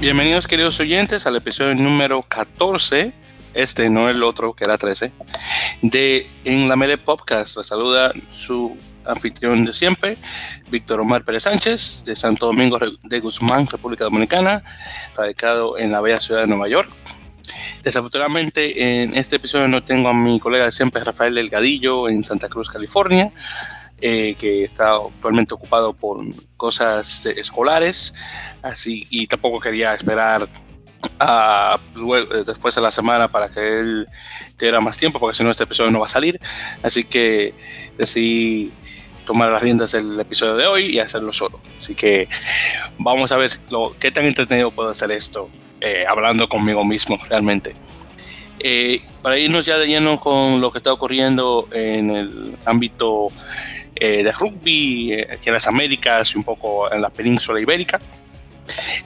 Bienvenidos queridos oyentes al episodio número 14, este no el otro que era 13, de En la Mele Podcast. Les saluda su anfitrión de siempre, Víctor Omar Pérez Sánchez, de Santo Domingo de Guzmán, República Dominicana, radicado en la bella ciudad de Nueva York. Desafortunadamente en este episodio no tengo a mi colega de siempre, Rafael Delgadillo, en Santa Cruz, California. Eh, que está actualmente ocupado por cosas escolares, así y tampoco quería esperar a, después de la semana para que él tenga más tiempo, porque si no este episodio no va a salir, así que decidí tomar las riendas del episodio de hoy y hacerlo solo. Así que vamos a ver lo, qué tan entretenido puedo hacer esto, eh, hablando conmigo mismo realmente. Eh, para irnos ya de lleno con lo que está ocurriendo en el ámbito eh, de rugby eh, aquí en las Américas y un poco en la península ibérica.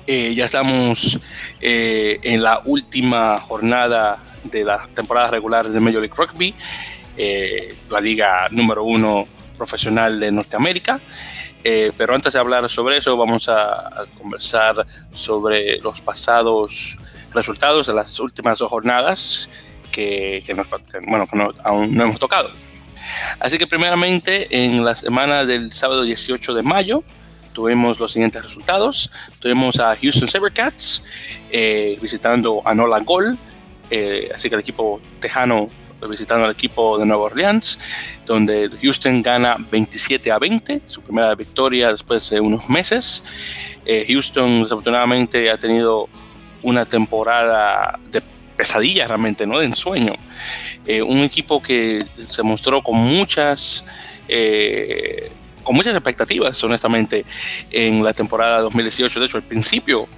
Eh, ya estamos en la última jornada de la temporada regular de Major League Rugby, la liga número uno profesional de Norteamérica. pero antes de hablar sobre eso, vamos a, conversar sobre los pasados resultados de las últimas dos jornadas que, bueno, aún no hemos tocado. Así que primeramente en la semana del sábado 18 de mayo tuvimos los siguientes resultados. Tuvimos a Houston Sabercats eh, visitando a Nola Gol, eh, así que el equipo tejano visitando al equipo de Nueva Orleans, donde Houston gana 27 a 20, su primera victoria después de unos meses. Eh, Houston desafortunadamente ha tenido una temporada de pesadilla realmente, ¿no? De ensueño. Eh, un equipo que se mostró con muchas, eh, con muchas expectativas, honestamente, en la temporada 2018. De hecho, al principio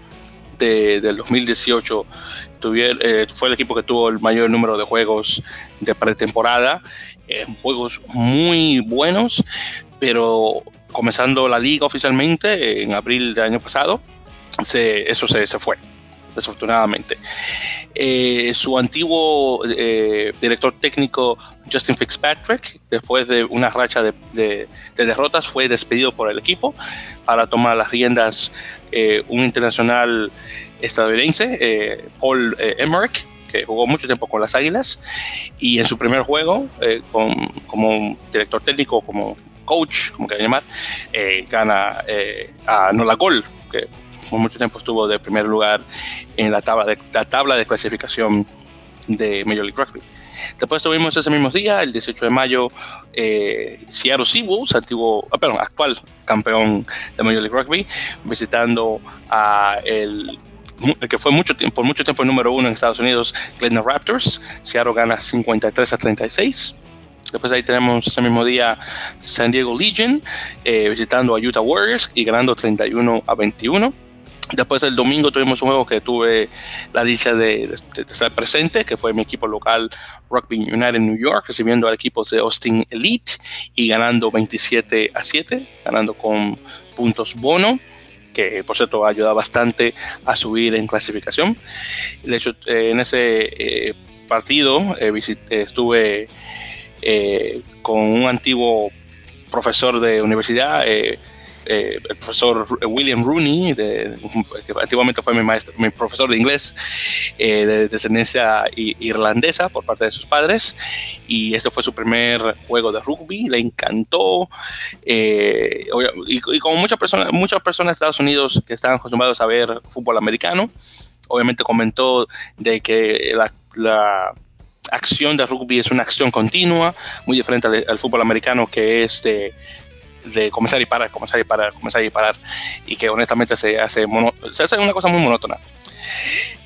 del 2018 eh, fue el equipo que tuvo el mayor número de juegos de pretemporada, juegos muy buenos, pero comenzando la liga oficialmente en abril del año pasado, eso se, se fue desafortunadamente. Eh, su antiguo eh, director técnico, Justin Fitzpatrick, después de una racha de, derrotas, fue despedido por el equipo para tomar las riendas eh, un internacional estadounidense, Paul Emmerich, que jugó mucho tiempo con las Águilas y en su primer juego como director técnico, como coach, como quieran llamar, gana a Nola Gol, mucho tiempo estuvo de primer lugar en la tabla de, la tabla de clasificación de Major League Rugby. Después tuvimos ese mismo día, el 18 de mayo, eh, Seattle Seawolves, antiguo, ah, perdón, actual campeón de Major League Rugby, visitando a el que fue mucho tiempo, por mucho tiempo el número uno en Estados Unidos, Glenn Raptors. Seattle gana 53 a 36. Después ahí tenemos ese mismo día San Diego Legion eh, visitando a Utah Warriors y ganando 31 a 21. Después el domingo tuvimos un juego que tuve la dicha de, estar presente, que fue mi equipo local Rugby United New York, recibiendo al equipo de Austin Elite y ganando 27 a 7, ganando con puntos bono que por cierto ha ayudado bastante a subir en clasificación. De hecho, eh, en ese eh, partido eh, estuve con un antiguo profesor de universidad, el profesor William Rooney, que antiguamente fue mi, maestro, mi profesor de inglés, eh, de descendencia irlandesa por parte de sus padres, y este fue su primer juego de rugby, le encantó, eh, y, como muchas personas, muchas personas de Estados Unidos que están acostumbrados a ver fútbol americano, obviamente comentó de que la, acción de rugby es una acción continua, muy diferente al, fútbol americano que es de de comenzar y parar, comenzar y parar, comenzar y parar, y que honestamente se hace, se hace una cosa muy monótona.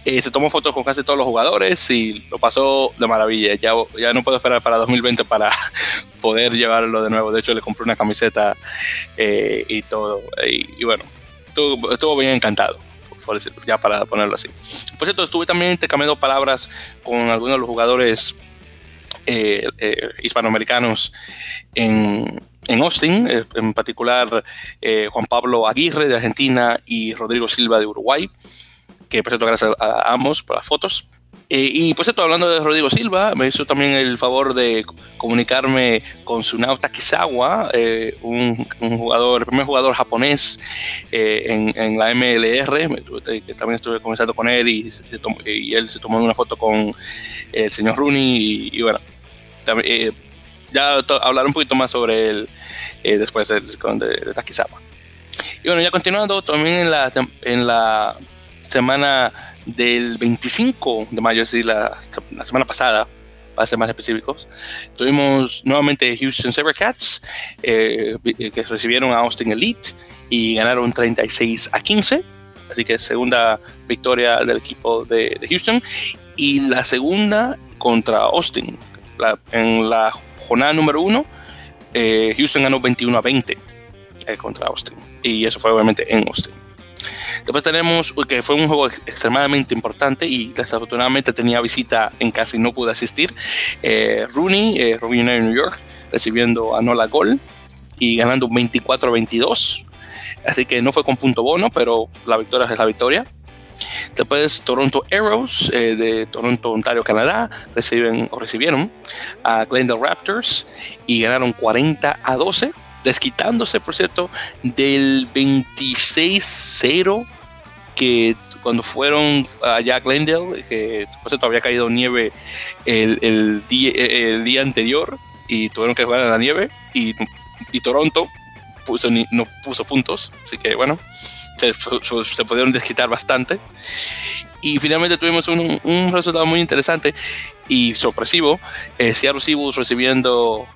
Eh, se tomó fotos con casi todos los jugadores y lo pasó de maravilla. Ya, ya no puedo esperar para 2020 para poder llevarlo de nuevo. De hecho, le compré una camiseta eh, y todo. Y, bueno, estuvo, bien encantado, ya para ponerlo así. Por cierto, estuve también intercambiando palabras con algunos de los jugadores eh, hispanoamericanos en, en Austin, eh, en particular eh, Juan Pablo Aguirre de Argentina y Rodrigo Silva de Uruguay, que presento gracias a, ambos por las fotos. Eh, y pues esto, hablando de Rodrigo Silva, me hizo también el favor de comunicarme con Tsunao Kizawa, eh, un, jugador, el primer jugador japonés eh, en, la MLR, que también estuve conversando con él y, y, él se tomó una foto con el señor Rooney y, bueno, ya hablar un poquito más sobre él después de, de, Takizawa. Y bueno, ya continuando, también en la, en la semana del 25 de mayo, es decir, la, semana pasada, para ser más específicos, tuvimos nuevamente Houston Sabercats, eh, que recibieron a Austin Elite y ganaron 36 a 15. Así que segunda victoria del equipo de, Houston. Y la segunda contra Austin. en la jornada número uno, eh, Houston ganó 21 a 20 eh, contra Austin. Y eso fue obviamente en Austin. Después tenemos que fue un juego extremadamente importante y desafortunadamente tenía visita en casa y no pude asistir. Eh, Rooney, eh, New York, recibiendo a Nola Gol y ganando 24-22. Así que no fue con punto bono, pero la victoria es la victoria. Después Toronto Arrows eh, de Toronto, Ontario, Canadá reciben recibieron a Glendale Raptors y ganaron 40 a 12 desquitándose, por cierto, del 26-0 que cuando fueron allá a Glendale, que por cierto había caído nieve el, día, el día anterior y tuvieron que jugar en la nieve y, Toronto puso, no puso puntos, así que bueno, se, pudieron desquitar bastante. Y finalmente tuvimos un, resultado muy interesante y sorpresivo. Eh, Seattle Seahawks recibiendo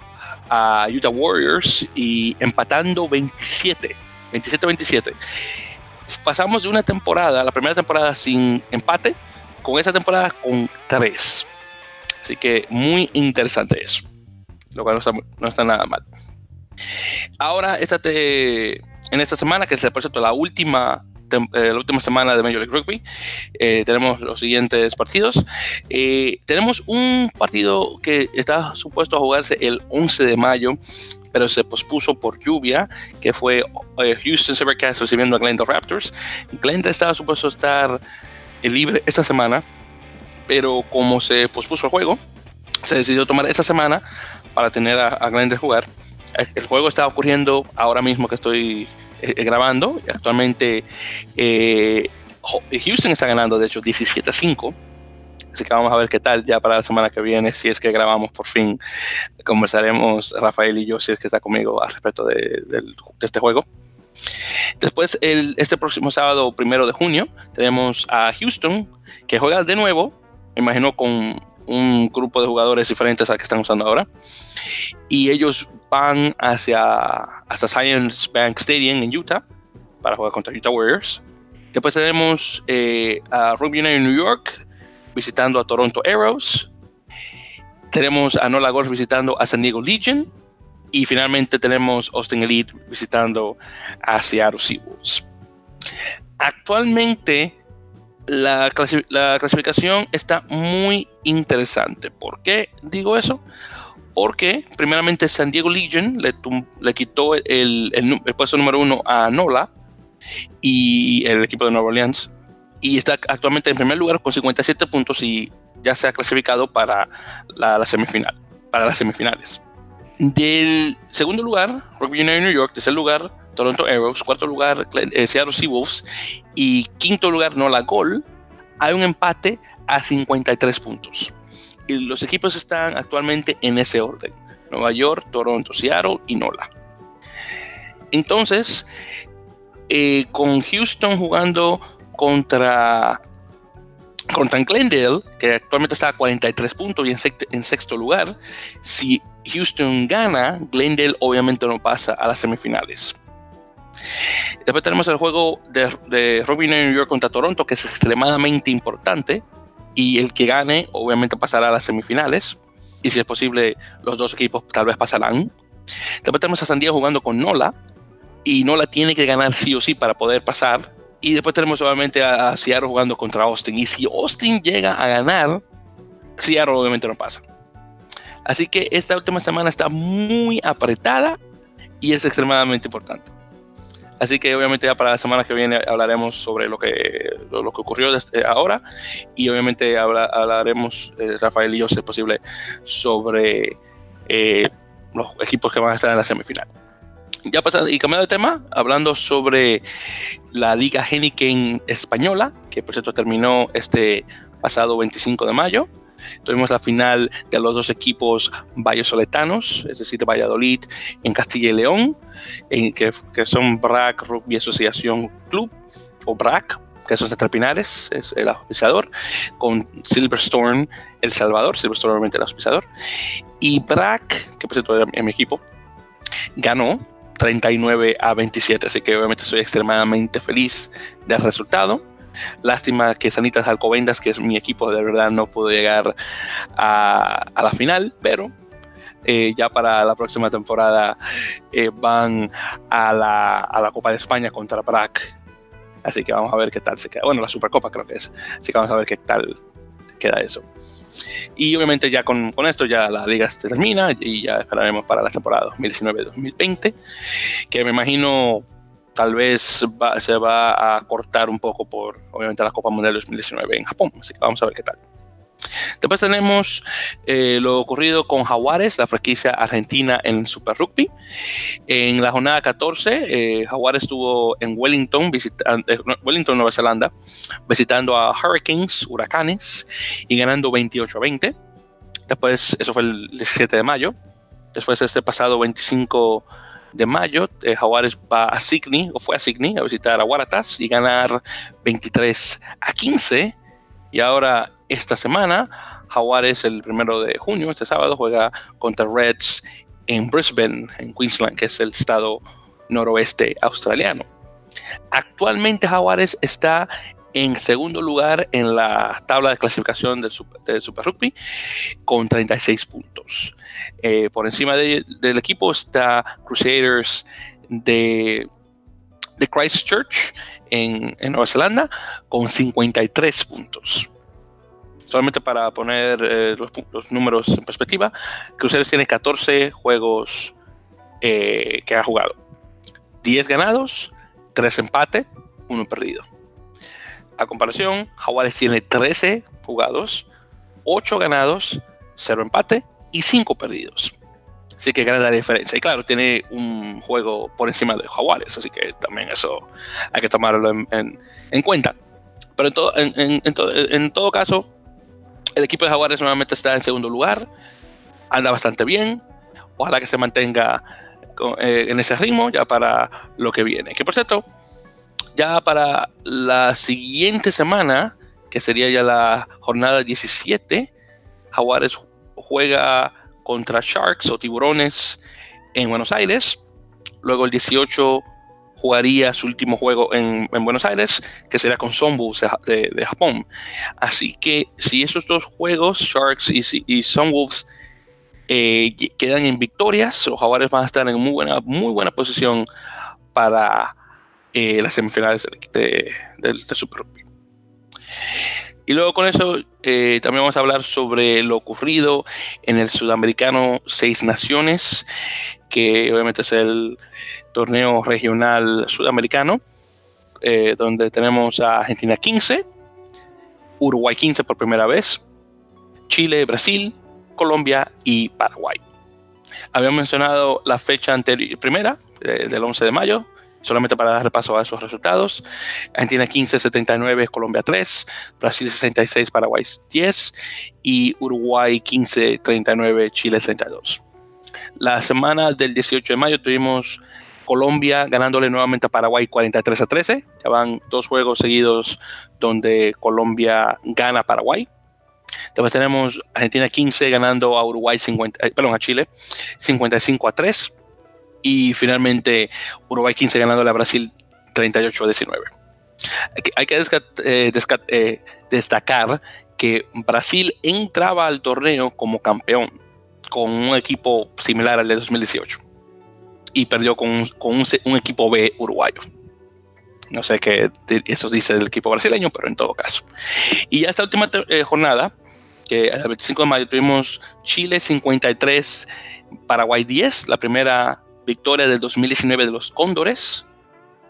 a Utah Warriors y empatando 27, 27-27. Pasamos de una temporada, la primera temporada sin empate, con esa temporada con tres. Así que muy interesante eso. Lo cual no está, nada mal. Ahora, esta en esta semana, que es por cierto la última eh, la última semana de Major League Rugby. Eh, tenemos los siguientes partidos. Eh, tenemos un partido que está supuesto a jugarse el 11 de mayo, pero se pospuso por lluvia, que fue Houston Sabercats recibiendo a Glendale Raptors. Glendale estaba supuesto a estar libre esta semana, pero como se pospuso el juego, se decidió tomar esta semana para tener a, a Glendale jugar. El juego está ocurriendo ahora mismo que estoy eh, grabando. Actualmente eh, Houston está ganando, de hecho, 17 a 5. Así que vamos a ver qué tal ya para la semana que viene, si es que grabamos por fin. Conversaremos Rafael y yo, si es que está conmigo, al respecto de, este juego. Después, este próximo sábado, primero de junio, tenemos a Houston, que juega de nuevo, me imagino con un grupo de jugadores diferentes al que están usando ahora. Y ellos van hacia, hasta Science Bank Stadium en Utah para jugar contra Utah Warriors. Después tenemos eh, a Rugby United New York visitando a Toronto Arrows. Tenemos a Nola Golf visitando a San Diego Legion. Y finalmente tenemos Austin Elite visitando a Seattle Seawolves. Actualmente la, la, clasificación está muy interesante. ¿Por qué digo eso? Porque primeramente San Diego Legion le, quitó el, puesto número uno a Nola y el equipo de Nueva Orleans. Y está actualmente en primer lugar con 57 puntos y ya se ha clasificado para la, semifinal, para las semifinales. Del segundo lugar, Rugby New York, tercer lugar, Toronto Arrows, cuarto lugar, eh, Seattle Seawolves y quinto lugar, Nola Gol, hay un empate a 53 puntos y los equipos están actualmente en ese orden. Nueva York, Toronto, Seattle y Nola. Entonces, eh, con Houston jugando contra, contra Glendale, que actualmente está a 43 puntos y en, sexto, lugar, si Houston gana, Glendale obviamente no pasa a las semifinales. Después tenemos el juego de, de Robin New York contra Toronto, que es extremadamente importante, y el que gane obviamente pasará a las semifinales y si es posible los dos equipos tal vez pasarán. Después tenemos a San jugando con Nola y Nola tiene que ganar sí o sí para poder pasar. Y después tenemos obviamente a, Seattle jugando contra Austin y si Austin llega a ganar, Seattle obviamente no pasa. Así que esta última semana está muy apretada y es extremadamente importante. Así que obviamente ya para la semana que viene hablaremos sobre lo que, lo, que ocurrió desde ahora y obviamente hablaremos, eh, Rafael y yo, si es posible, sobre eh, los equipos que van a estar en la semifinal. Ya pasando y cambiando de tema, hablando sobre la Liga Heineken Española, que por cierto terminó este pasado 25 de mayo. Tuvimos la final de los dos equipos vallesoletanos, es decir, de Valladolid en Castilla y León, en, que, que, son BRAC Rugby Asociación Club, o BRAC, que son Pinares, es el auspiciador, con Silverstone El Salvador, Silverstone obviamente el auspiciador, y BRAC, que por cierto era mi equipo, ganó 39 a 27, así que obviamente estoy extremadamente feliz del resultado. Lástima que Sanitas Alcobendas, que es mi equipo, de verdad no pudo llegar a, la final, pero eh, ya para la próxima temporada eh, van a la, a la, Copa de España contra BRAC. Así que vamos a ver qué tal se queda. Bueno, la Supercopa creo que es. Así que vamos a ver qué tal queda eso. Y obviamente ya con, con, esto ya la liga se termina y ya esperaremos para la temporada 2019-2020, que me imagino tal vez se va a cortar un poco por obviamente la Copa Mundial 2019 en Japón, así que vamos a ver qué tal. Después tenemos eh, lo ocurrido con Jaguares, la franquicia argentina en Super Rugby. En la jornada 14, eh, Jaguares estuvo en Wellington, eh, Wellington, Nueva Zelanda, visitando a Hurricanes, Huracanes, y ganando 28 a 20. Después, eso fue el 17 de mayo. Después, este pasado 25 de mayo, Jaguares va a Sydney, o fue a Sydney, a visitar a Waratahs y ganar 23 a 15. Y ahora esta semana. Jaguares el primero de junio, este sábado, juega contra Reds en Brisbane, en Queensland, que es el estado noroeste australiano. Actualmente Jaguares está en segundo lugar en la tabla de clasificación del Super, Rugby con 36 puntos. Eh, por encima del equipo está Crusaders de, de Christchurch en, en Nueva Zelanda con 53 puntos solamente para poner eh, los, números en perspectiva, Cruceres tiene 14 juegos eh, que ha jugado. 10 ganados, 3 empates, 1 perdido. A comparación, Jaguares tiene 13 jugados, 8 ganados, 0 empate y 5 perdidos. Así que gana la diferencia. Y claro, tiene un juego por encima de Jaguares, así que también eso hay que tomarlo en, cuenta. Pero en, en todo caso, el equipo de Jaguares nuevamente está en segundo lugar, anda bastante bien, ojalá que se mantenga eh, en ese ritmo ya para lo que viene. Que por cierto, ya para la siguiente semana, que sería ya la jornada 17, Jaguares juega contra Sharks o Tiburones en Buenos Aires. Luego el 18 jugaría su último juego en, Buenos Aires, que será con Sunwolves de, Japón. Así que si esos dos juegos, Sharks y, y Sunwolves, eh, quedan en victorias, los jaguares van a estar en muy buena, muy buena posición para eh, las semifinales del Super Rugby. Y luego con eso eh, también vamos a hablar sobre lo ocurrido en el Sudamericano Seis Naciones, que obviamente es el torneo regional sudamericano, eh, donde tenemos a Argentina 15, Uruguay 15 por primera vez, Chile, Brasil, Colombia y Paraguay. Habíamos mencionado la fecha anterior, primera, eh, del 11 de mayo, solamente para dar repaso a esos resultados. Argentina 15, 79, Colombia 3, Brasil 66, Paraguay 10 y Uruguay 15, 39, Chile 32. La semana del 18 de mayo tuvimos Colombia ganándole nuevamente a Paraguay 43 a 13. Ya van dos juegos seguidos donde Colombia gana Paraguay. Después tenemos Argentina 15 ganando a Uruguay 50, eh, perdón, a Chile 55 a 3. Y finalmente Uruguay 15 ganándole a Brasil 38 a 19. Hay que eh, eh, destacar que Brasil entraba al torneo como campeón con un equipo similar al de 2018 y perdió con, un, equipo B uruguayo. No sé qué eso dice del equipo brasileño, pero en todo caso. Y ya esta última eh, jornada, que el 25 de mayo tuvimos Chile 53, Paraguay 10, la primera victoria del 2019 de los Cóndores,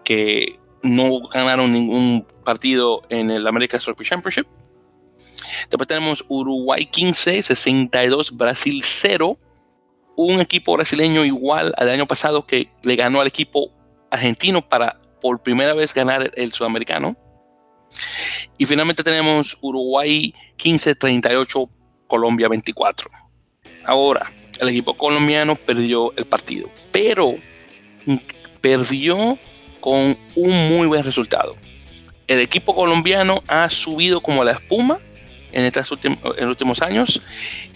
que no ganaron ningún partido en el American Rugby Championship. Después tenemos Uruguay 15, 62, Brasil 0. Un equipo brasileño igual al año pasado que le ganó al equipo argentino para por primera vez ganar el sudamericano. Y finalmente tenemos Uruguay 15, 38, Colombia 24. Ahora, el equipo colombiano perdió el partido, pero perdió con un muy buen resultado. El equipo colombiano ha subido como la espuma en estos últimos, en últimos años.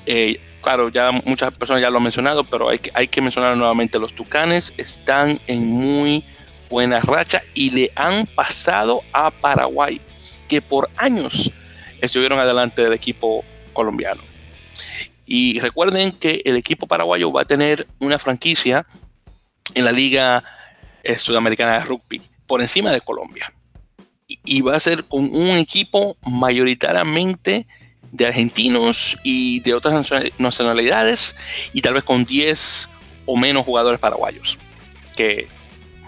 Eh, claro, ya muchas personas ya lo han mencionado, pero hay que, hay que mencionar nuevamente, los Tucanes están en muy buena racha y le han pasado a Paraguay, que por años estuvieron adelante del equipo colombiano. Y recuerden que el equipo paraguayo va a tener una franquicia en la Liga eh, Sudamericana de Rugby por encima de Colombia. Y, va a ser con un equipo mayoritariamente de argentinos y de otras nacionalidades y tal vez con 10 o menos jugadores paraguayos. Que,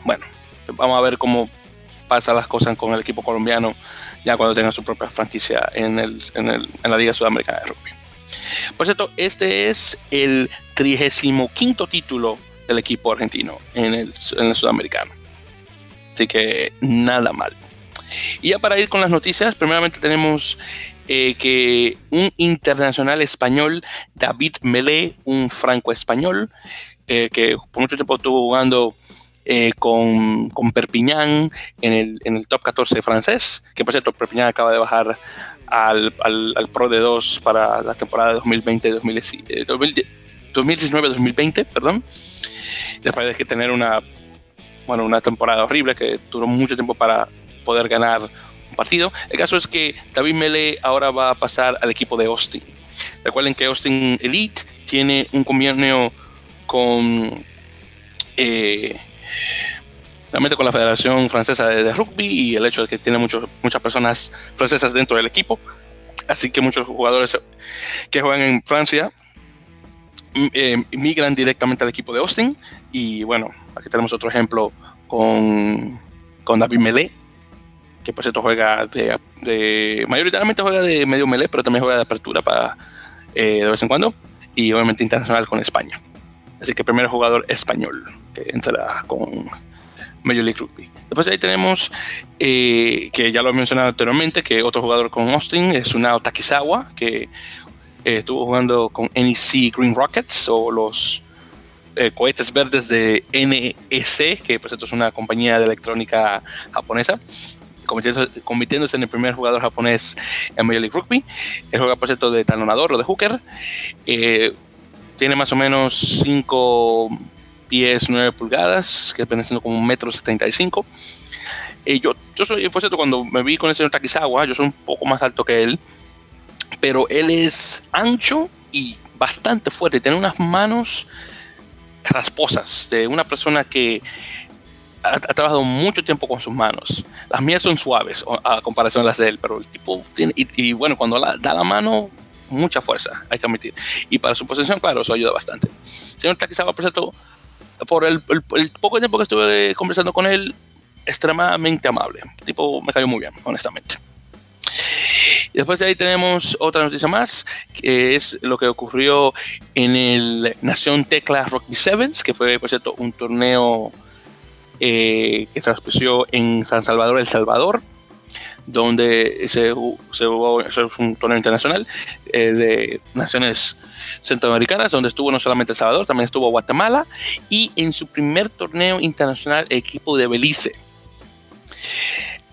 bueno, vamos a ver cómo pasan las cosas con el equipo colombiano ya cuando tenga su propia franquicia en, el, en, el, en la Liga Sudamericana de Rugby. Por cierto, este es el 35 título del equipo argentino en el, en el sudamericano. Así que nada mal. Y ya para ir con las noticias, primeramente tenemos eh, que un internacional español, David Melé, un franco-español, eh, que por mucho tiempo estuvo jugando eh, con, con, Perpiñán en el, en el top 14 francés, que por cierto Perpiñán acaba de bajar al, al, Pro de 2 para la temporada 2020-2019-2020, eh, perdón. Después de que tener una, bueno, una temporada horrible que duró mucho tiempo para poder ganar un partido. El caso es que David Mele ahora va a pasar al equipo de Austin. Recuerden que Austin Elite tiene un convenio con eh, realmente con la Federación Francesa de, Rugby y el hecho de que tiene muchos, muchas personas francesas dentro del equipo. Así que muchos jugadores que juegan en Francia mm, eh, migran directamente al equipo de Austin. Y bueno, aquí tenemos otro ejemplo con, con David Melé, que por cierto juega de, mayoritariamente juega de medio Melé, pero también juega de apertura para, eh, de vez en cuando. Y obviamente internacional con España. Así que primer jugador español que entra con Major League Rugby. Después ahí tenemos, eh, que ya lo he mencionado anteriormente, que otro jugador con Austin es Unao Takizawa, que eh, estuvo jugando con NEC Green Rockets o los eh, cohetes verdes de NEC, que pues esto es una compañía de electrónica japonesa, convirtiéndose en el primer jugador japonés en Major League Rugby. Él juega por cierto de talonador o de hooker. tiene más o menos 5 pies 9 pulgadas, que viene siendo como un metro 75. Y yo, yo soy, por cierto, cuando me vi con el señor Takizawa, yo soy un poco más alto que él, pero él es ancho y bastante fuerte, tiene unas manos rasposas de una persona que ha, trabajado mucho tiempo con sus manos. Las mías son suaves a comparación de las de él, pero el tipo tiene, y, bueno, cuando da la mano, mucha fuerza, hay que admitir. Y para su posición, claro, eso ayuda bastante. Señor Takizawa, por cierto, por el, poco tiempo que estuve conversando con él, extremadamente amable. El tipo me cayó muy bien, honestamente. Después de ahí tenemos otra noticia más, que es lo que ocurrió en el Nación Tecla Rugby Sevens, que fue, por cierto, un torneo eh, que se auspició en San Salvador, El Salvador, donde se, se hubo, un torneo internacional eh, de naciones centroamericanas, donde estuvo no solamente El Salvador, también estuvo Guatemala y en su primer torneo internacional el equipo de Belice.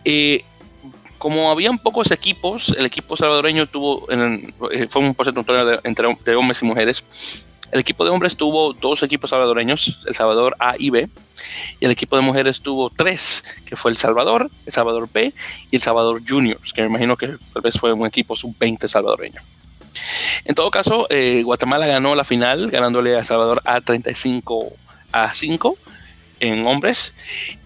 Eh, como habían pocos equipos, el equipo salvadoreño tuvo, eh, fue un, torneo de, entre hombres y mujeres. El equipo de hombres tuvo dos equipos salvadoreños, El Salvador A y B, y el equipo de mujeres tuvo tres, que fue El Salvador, El Salvador B y El Salvador Juniors, que me imagino que tal vez fue un equipo sub-20 salvadoreño. En todo caso, eh, Guatemala ganó la final, ganándole a Salvador a 35 a 5 en hombres.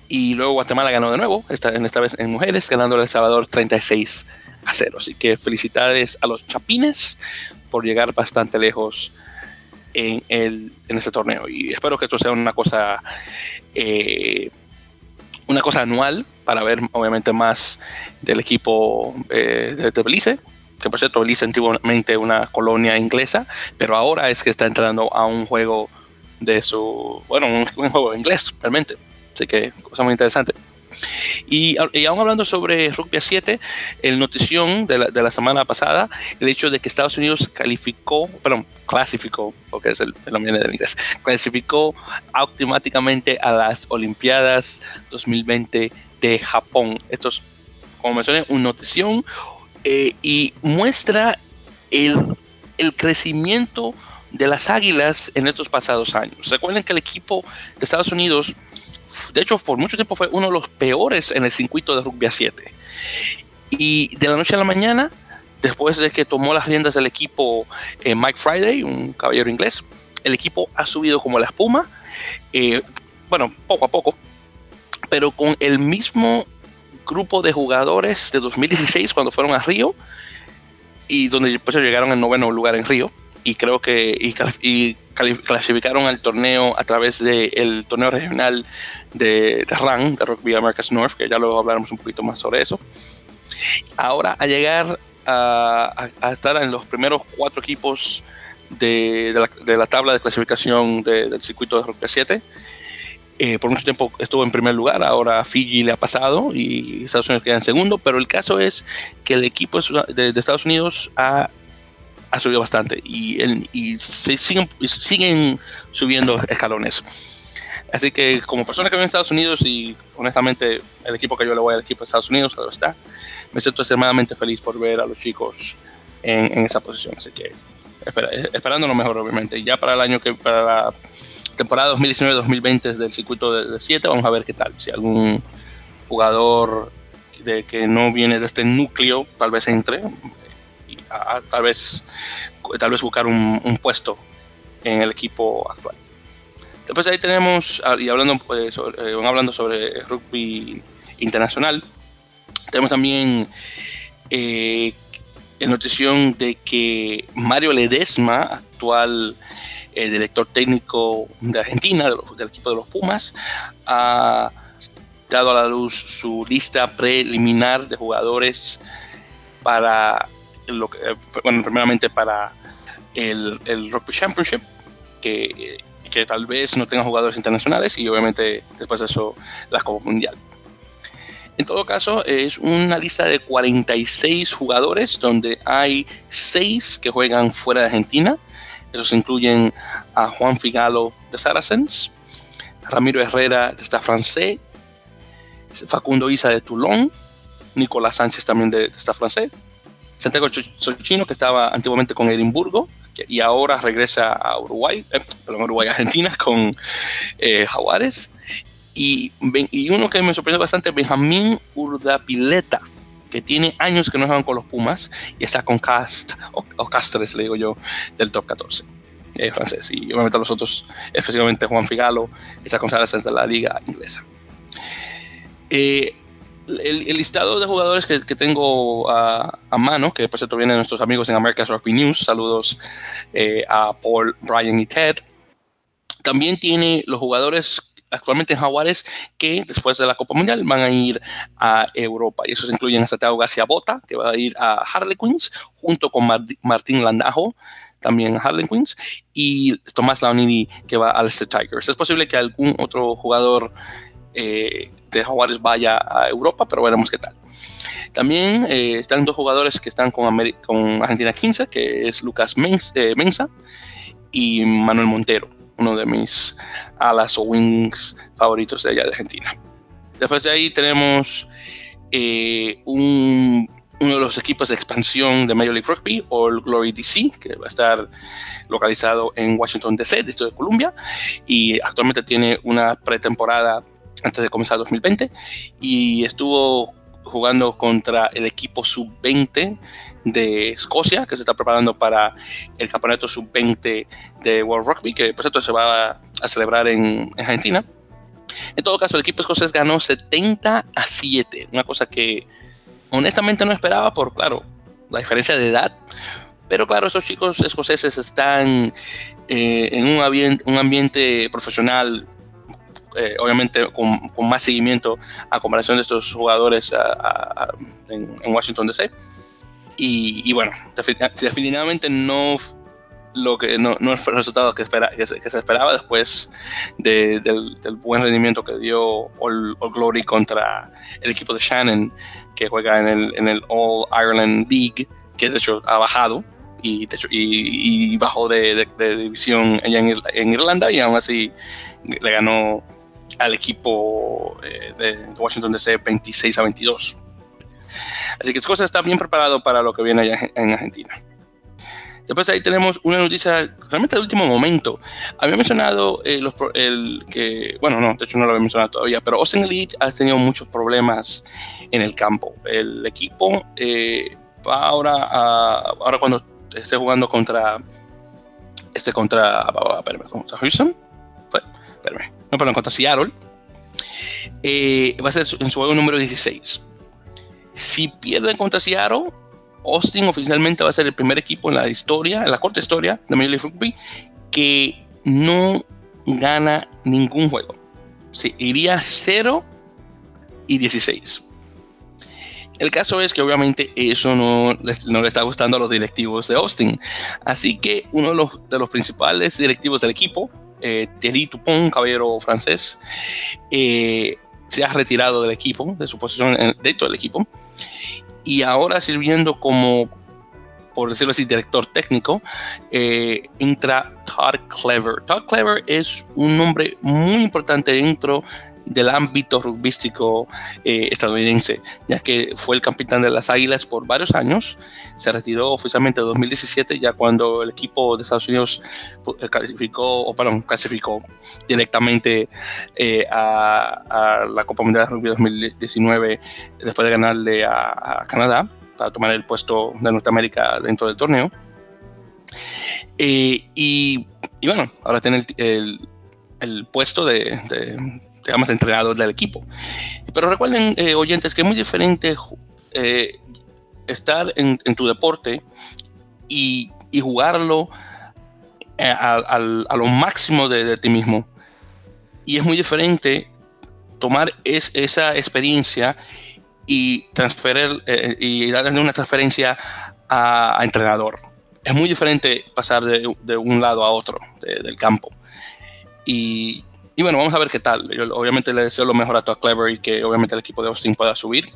Y luego Guatemala ganó de nuevo, esta, en esta vez en mujeres, ganándole a Salvador 36 a 0. Así que felicidades a los chapines por llegar bastante lejos en, el, en este torneo. Y espero que esto sea una cosa eh, una cosa anual para ver obviamente más del equipo eh, de, Belice, que por cierto Belice antiguamente una colonia inglesa, pero ahora es que está entrando a un juego de su, bueno, un, un juego inglés realmente, así que cosa muy interesante. Y, aún hablando sobre rugby a 7, el notición de la, de la, semana pasada, el hecho de que Estados Unidos calificó, perdón, clasificó, porque es el fenómeno del inglés, clasificó automáticamente a las Olimpiadas 2020 de Japón. Esto es, como mencioné, una notición eh, y muestra el, crecimiento de las águilas en estos pasados años. Recuerden que el equipo de Estados Unidos de hecho, por mucho tiempo fue uno de los peores en el circuito de rugby a 7. Y de la noche a la mañana, después de que tomó las riendas del equipo eh, Mike Friday, un caballero inglés, el equipo ha subido como la espuma, eh, bueno, poco a poco, pero con el mismo grupo de jugadores de 2016 cuando fueron a Río y donde después llegaron en noveno lugar en Río y creo que y, clasificaron al torneo a través del torneo regional de, de, RAN, de Rugby America's North, que ya luego hablaremos un poquito más sobre eso. Ahora, a llegar a, estar en los primeros cuatro equipos de, la, tabla de clasificación del circuito de Rugby 7, eh, por mucho tiempo estuvo en primer lugar, ahora Fiji le ha pasado y Estados Unidos queda en segundo, pero el caso es que el equipo de, de Estados Unidos ha ha subido bastante y, y se siguen, siguen subiendo escalones. Así que como persona que vive en Estados Unidos y honestamente el equipo que yo le voy al equipo de Estados Unidos, claro está, me siento extremadamente feliz por ver a los chicos en, en esa posición. Así que esperando lo mejor obviamente. Ya para el año que, para la temporada 2019-2020 del circuito de 7, vamos a ver qué tal. Si algún jugador de que no viene de este núcleo tal vez entre tal vez tal vez buscar un, puesto en el equipo actual. Después ahí tenemos, ah, y hablando, pues, sobre, eh, hablando sobre rugby internacional, tenemos también eh, notición de que Mario Ledesma, actual eh, director técnico de Argentina, del equipo de los Pumas, ha dado a la luz su lista preliminar de jugadores para eh, bueno, primeramente para el, el Rugby Championship, que, que, tal vez no tenga jugadores internacionales y obviamente después de eso la Copa Mundial. En todo caso, es una lista de 46 jugadores donde hay 6 que juegan fuera de Argentina. Esos incluyen a Juan Figalo de Saracens, Ramiro Herrera de Stade Facundo Isa de Toulon, Nicolás Sánchez también de Stade Francés, Santiago Sochino, que estaba antiguamente con Edimburgo y ahora regresa a Uruguay, eh, perdón, Uruguay, Argentina con eh, Jaguares. Y, y, uno que me sorprendió bastante, Benjamín Urdapileta, que tiene años que no juegan con los Pumas y está con Cast, o, Castres, le digo yo, del top 14. Eh, francés. Y obviamente los otros, efectivamente Juan Figalo, está con Saracens de la liga inglesa. Eh, el, listado de jugadores que, tengo a, mano, que por cierto vienen nuestros amigos en America's Rugby News, saludos eh, a Paul, Brian y Ted. También tiene los jugadores actualmente en Jaguares que después de la Copa Mundial van a ir a Europa. Y esos incluyen a Santiago García Bota, que va a ir a Harlequins, junto con Martín Landajo, también a Harlequins, y Tomás Launini, que va al Leicester Tigers. Es posible que algún otro jugador eh, de Jaguares vaya a Europa, pero veremos qué tal. También eh, están dos jugadores que están con, Argentina 15, que es Lucas eh, Mensa y Manuel Montero, uno de mis alas o wings favoritos de allá de Argentina. Después de ahí tenemos uno de los equipos de expansión de Major League Rugby, All Glory DC, que va a estar localizado en Washington DC, Distrito de Columbia, y actualmente tiene una pretemporada antes de comenzar 2020 y estuvo jugando contra el equipo sub-20 de Escocia, que se está preparando para el campeonato sub-20 de World Rugby, que por cierto se va a, celebrar en, Argentina. En todo caso, el equipo escocés ganó 70 a 7, una cosa que honestamente no esperaba por, claro, la diferencia de edad. Pero claro, esos chicos escoceses están eh, en un, un ambiente profesional eh, obviamente con, más seguimiento a comparación de estos jugadores en, Washington DC. Y, bueno, definitivamente no lo que no, no fue el resultado que, se, esperaba después del, buen rendimiento que dio All, Glory contra el equipo de Shannon que juega en el, en el All Ireland League que de hecho ha bajado y, y, bajó de, división allá en, Irlanda y aún así le ganó al equipo eh, de Washington DC 26 a 22. Así que Escocia está bien preparado para lo que viene allá en Argentina. Después ahí tenemos una noticia realmente de último momento. Había mencionado eh, los, el que, bueno, no, de hecho no lo había mencionado todavía, pero Austin Elite ha tenido muchos problemas en el campo. El equipo eh, ahora, ahora cuando esté jugando contra, este contra, espérame, contra Houston, espérame, no, perdón, contra Seattle, eh, va a ser en su juego número 16. Si pierden contra Seattle, Austin oficialmente va a ser el primer equipo en la historia, en la corta historia de Major League Rugby, que no gana ningún juego. Se iría 0 y 16. El caso es que obviamente eso no, no, le está gustando a los directivos de Austin. Así que uno de los, de los principales directivos del equipo, eh, Thierry Tupon, caballero francés, eh, se ha retirado del equipo, de su posición dentro del equipo y ahora sirviendo como, por decirlo así, director técnico, eh, entra Todd Clever. Todd Clever es un nombre muy importante dentro del ámbito rugbístico eh, estadounidense, ya que fue el capitán de las Águilas por varios años. Se retiró oficialmente en 2017, ya cuando el equipo de Estados Unidos eh, clasificó, perdón, clasificó directamente eh, a, la Copa Mundial de Rugby 2019, después de ganarle a, Canadá para tomar el puesto de Norteamérica dentro del torneo. y, bueno, ahora tiene el, el, puesto de digamos, entrenador del equipo. Pero recuerden, eh, oyentes, que es muy diferente eh, estar en, tu deporte y, jugarlo eh, a, lo máximo de, ti mismo. Y es muy diferente tomar esa experiencia y transferir y darle una transferencia a, entrenador. Es muy diferente pasar de, un lado a otro del campo. Y y bueno, vamos a ver qué tal. Yo obviamente le deseo lo mejor a Todd Clever y que obviamente el equipo de Austin pueda subir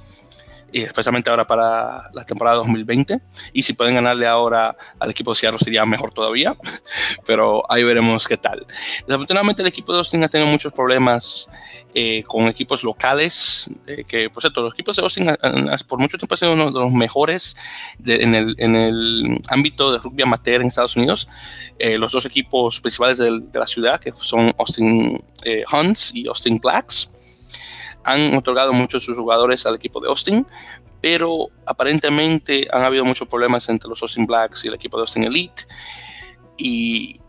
y especialmente ahora para la temporada 2020. Y si pueden ganarle ahora al equipo de Seattle sería mejor todavía, pero ahí veremos qué tal. Desafortunadamente el equipo de Austin ha tenido muchos problemas eh, con equipos locales, eh, que por cierto, los equipos de Austin por mucho tiempo han sido uno de los mejores en, el, en, el, ámbito de rugby amateur en Estados Unidos. Eh, los dos equipos principales de, de, la ciudad, que son Austin Hunts y Austin Blacks han otorgado muchos de sus jugadores al equipo de Austin, pero aparentemente han habido muchos problemas entre los Austin Blacks y el equipo de Austin Elite y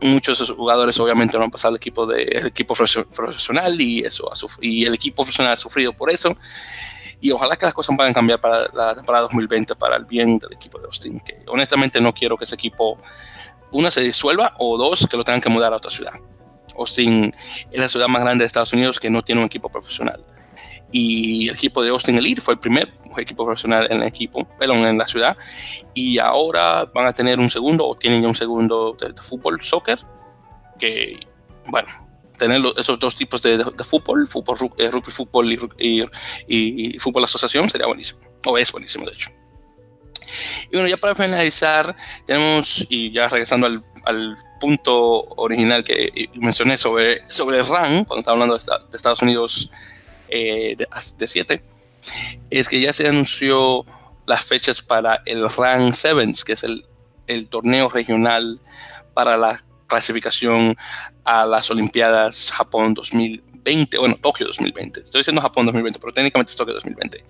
muchos de esos jugadores obviamente no han pasado al equipo de equipo profesional y eso y el equipo profesional ha sufrido por eso y ojalá que las cosas puedan cambiar para la temporada 2020 para el bien del equipo de Austin que honestamente no quiero que ese equipo una se disuelva o dos que lo tengan que mudar a otra ciudad Austin es la ciudad más grande de Estados Unidos que no tiene un equipo profesional. Y el equipo de Austin Elite fue el primer equipo profesional en el equipo, perdón, en la ciudad. Y ahora van a tener un segundo, o tienen ya un segundo de, fútbol, soccer, que, bueno, tener esos dos tipos de, fútbol, fútbol eh, rugby fútbol y, y, fútbol asociación sería buenísimo, o es buenísimo de hecho. Y bueno, ya para finalizar, tenemos, y ya regresando al, al punto original que mencioné sobre, sobre RAN, cuando estaba hablando de, Estados Unidos eh, de 7, es que ya se anunció las fechas para el RAN Sevens, que es el, el torneo regional para la clasificación a las Olimpiadas Japón 2020, bueno, Tokio 2020. Estoy diciendo Japón 2020, pero técnicamente es Tokio 2020.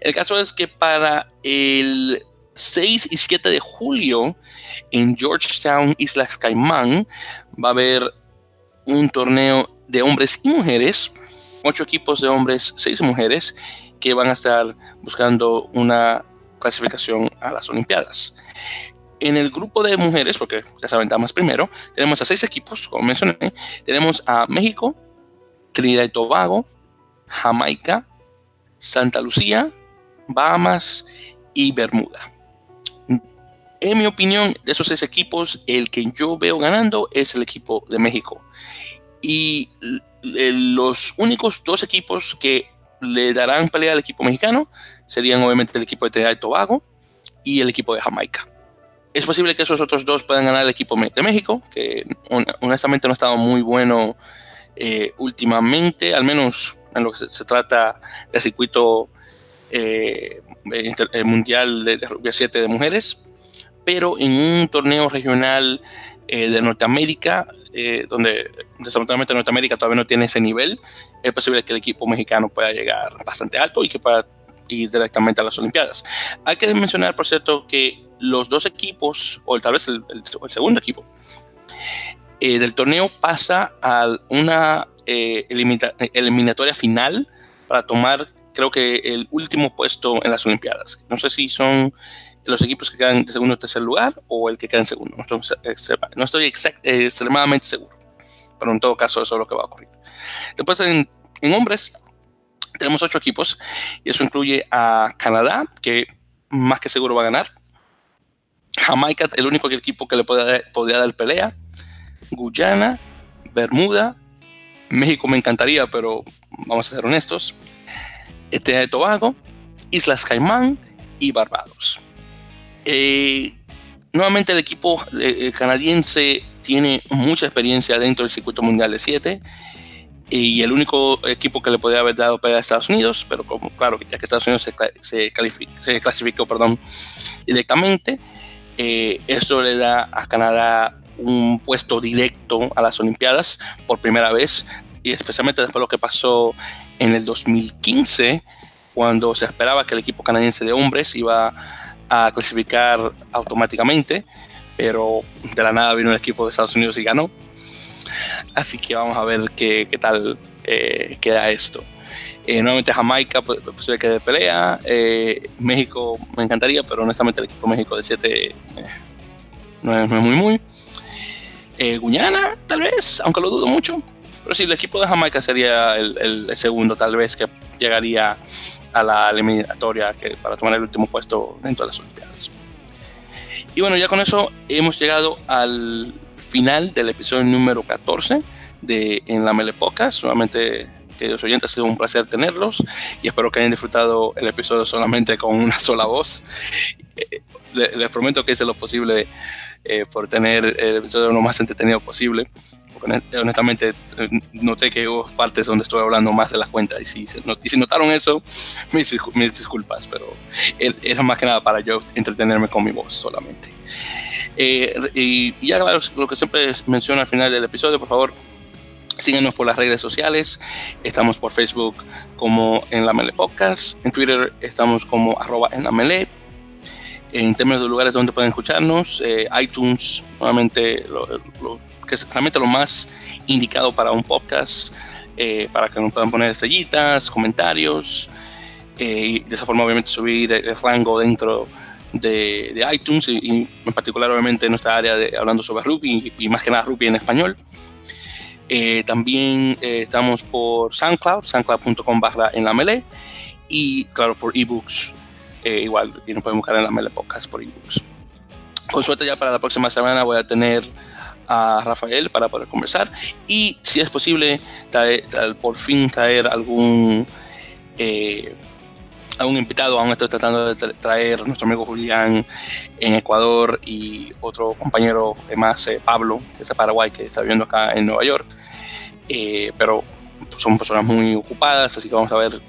El caso es que para el 6 y 7 de julio en Georgetown, Islas Caimán, va a haber un torneo de hombres y mujeres, ocho equipos de hombres, seis mujeres, que van a estar buscando una clasificación a las Olimpiadas. En el grupo de mujeres, porque ya saben, damas primero, tenemos a seis equipos, como mencioné, tenemos a México, Trinidad y Tobago, Jamaica, Santa Lucía, Bahamas y Bermuda. En mi opinión, de esos seis equipos, el que yo veo ganando es el equipo de México. Y los únicos dos equipos que le darán pelea al equipo mexicano serían obviamente el equipo de Trinidad y Tobago y el equipo de Jamaica. Es posible que esos otros dos puedan ganar el equipo de México, que honestamente no ha estado muy bueno eh, últimamente, al menos en lo que se, trata del circuito eh, eh, mundial de, de, rugby 7 de mujeres, pero en un torneo regional de Norteamérica, donde desafortunadamente Norteamérica todavía no tiene ese nivel, es posible que el equipo mexicano pueda llegar bastante alto y que pueda ir directamente a las Olimpiadas. Hay que mencionar, por cierto, que los dos equipos, o tal vez el, segundo equipo, del torneo pasa a una eh, eliminatoria final para tomar, creo que, el último puesto en las Olimpiadas. No sé si son los equipos que quedan de segundo o tercer lugar o el que queda en segundo. No estoy, eh, extremadamente seguro, pero en todo caso eso es lo que va a ocurrir. Después en, hombres tenemos ocho equipos y eso incluye a Canadá, que más que seguro va a ganar. Jamaica, el único equipo que le podría dar pelea. Guyana, Bermuda, México me encantaría, pero vamos a ser honestos. Este de Tobago, Islas Caimán y Barbados. Eh, nuevamente el equipo eh, canadiense tiene mucha experiencia dentro del circuito mundial de 7 y el único equipo que le podría haber dado pelea a Estados Unidos, pero como claro, ya que Estados Unidos se, clasificó directamente, eh, esto le da a Canadá un puesto directo a las Olimpiadas por primera vez, y especialmente después de lo que pasó en el 2015, cuando se esperaba que el equipo canadiense de hombres iba a clasificar automáticamente, pero de la nada vino el equipo de Estados Unidos y ganó. Así que vamos a ver qué, tal eh, queda esto. Eh, nuevamente Jamaica, pues, posible que de pelea. Eh, México me encantaría, pero honestamente el equipo México de 7 no, no, es muy muy. Eh, Guyana, tal vez, aunque lo dudo mucho. Pero sí, el equipo de Jamaica sería el, segundo, tal vez, que llegaría a la eliminatoria que, para tomar el último puesto dentro de las Olimpiadas. Y bueno, ya con eso hemos llegado al final del episodio número 14 de En la Mele Podcast. Nuevamente, queridos oyentes, ha sido un placer tenerlos y espero que hayan disfrutado el episodio solamente con una sola voz. Eh, les, prometo que hice lo posible eh, por tener el episodio lo más entretenido posible. Porque honestamente eh, noté que hubo partes donde estuve hablando más de la cuenta y si, y notaron eso, mis, disculpas, pero era más que nada para yo entretenerme con mi voz solamente. Eh, y ya lo que siempre menciono al final del episodio, por favor, síguenos por las redes sociales. Estamos por Facebook como en la Mele Podcast. En Twitter estamos como arroba en la Mele en términos de lugares donde pueden escucharnos, eh, iTunes, nuevamente, lo, que es realmente lo más indicado para un podcast, eh, para que nos puedan poner estrellitas, comentarios, eh, y de esa forma obviamente subir el, rango dentro de, de iTunes y, en particular obviamente en nuestra área de hablando sobre Ruby y, más que nada Ruby en español. también estamos por SoundCloud, soundcloud.com barra en la melee y claro por ebooks eh, igual, y nos pueden buscar en las Mele Podcast por ebooks. Con suerte ya para la próxima semana voy a tener a Rafael para poder conversar. Y si es posible por fin traer algún eh, algún invitado. Aún estoy tratando de traer nuestro amigo Julián en Ecuador y otro compañero más eh, Pablo que es de Paraguay que está viviendo acá en Nueva York. Pero son personas muy ocupadas así que vamos a ver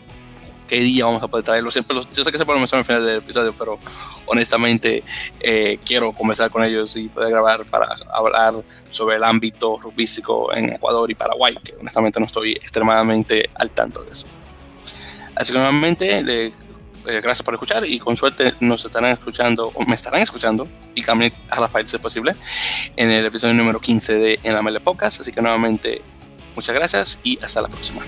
qué día vamos a poder traerlo. Siempre los, yo sé que se puede mencionar al final del episodio, pero honestamente eh, quiero conversar con ellos y poder grabar para hablar sobre el ámbito rugbyístico en Ecuador y Paraguay, que honestamente no estoy extremadamente al tanto de eso. Así que nuevamente, eh, gracias por escuchar y con suerte nos estarán escuchando, o me estarán escuchando, y también a Rafael si es posible, en el episodio número 15 de En la Mele Podcast. Así que nuevamente, muchas gracias y hasta la próxima.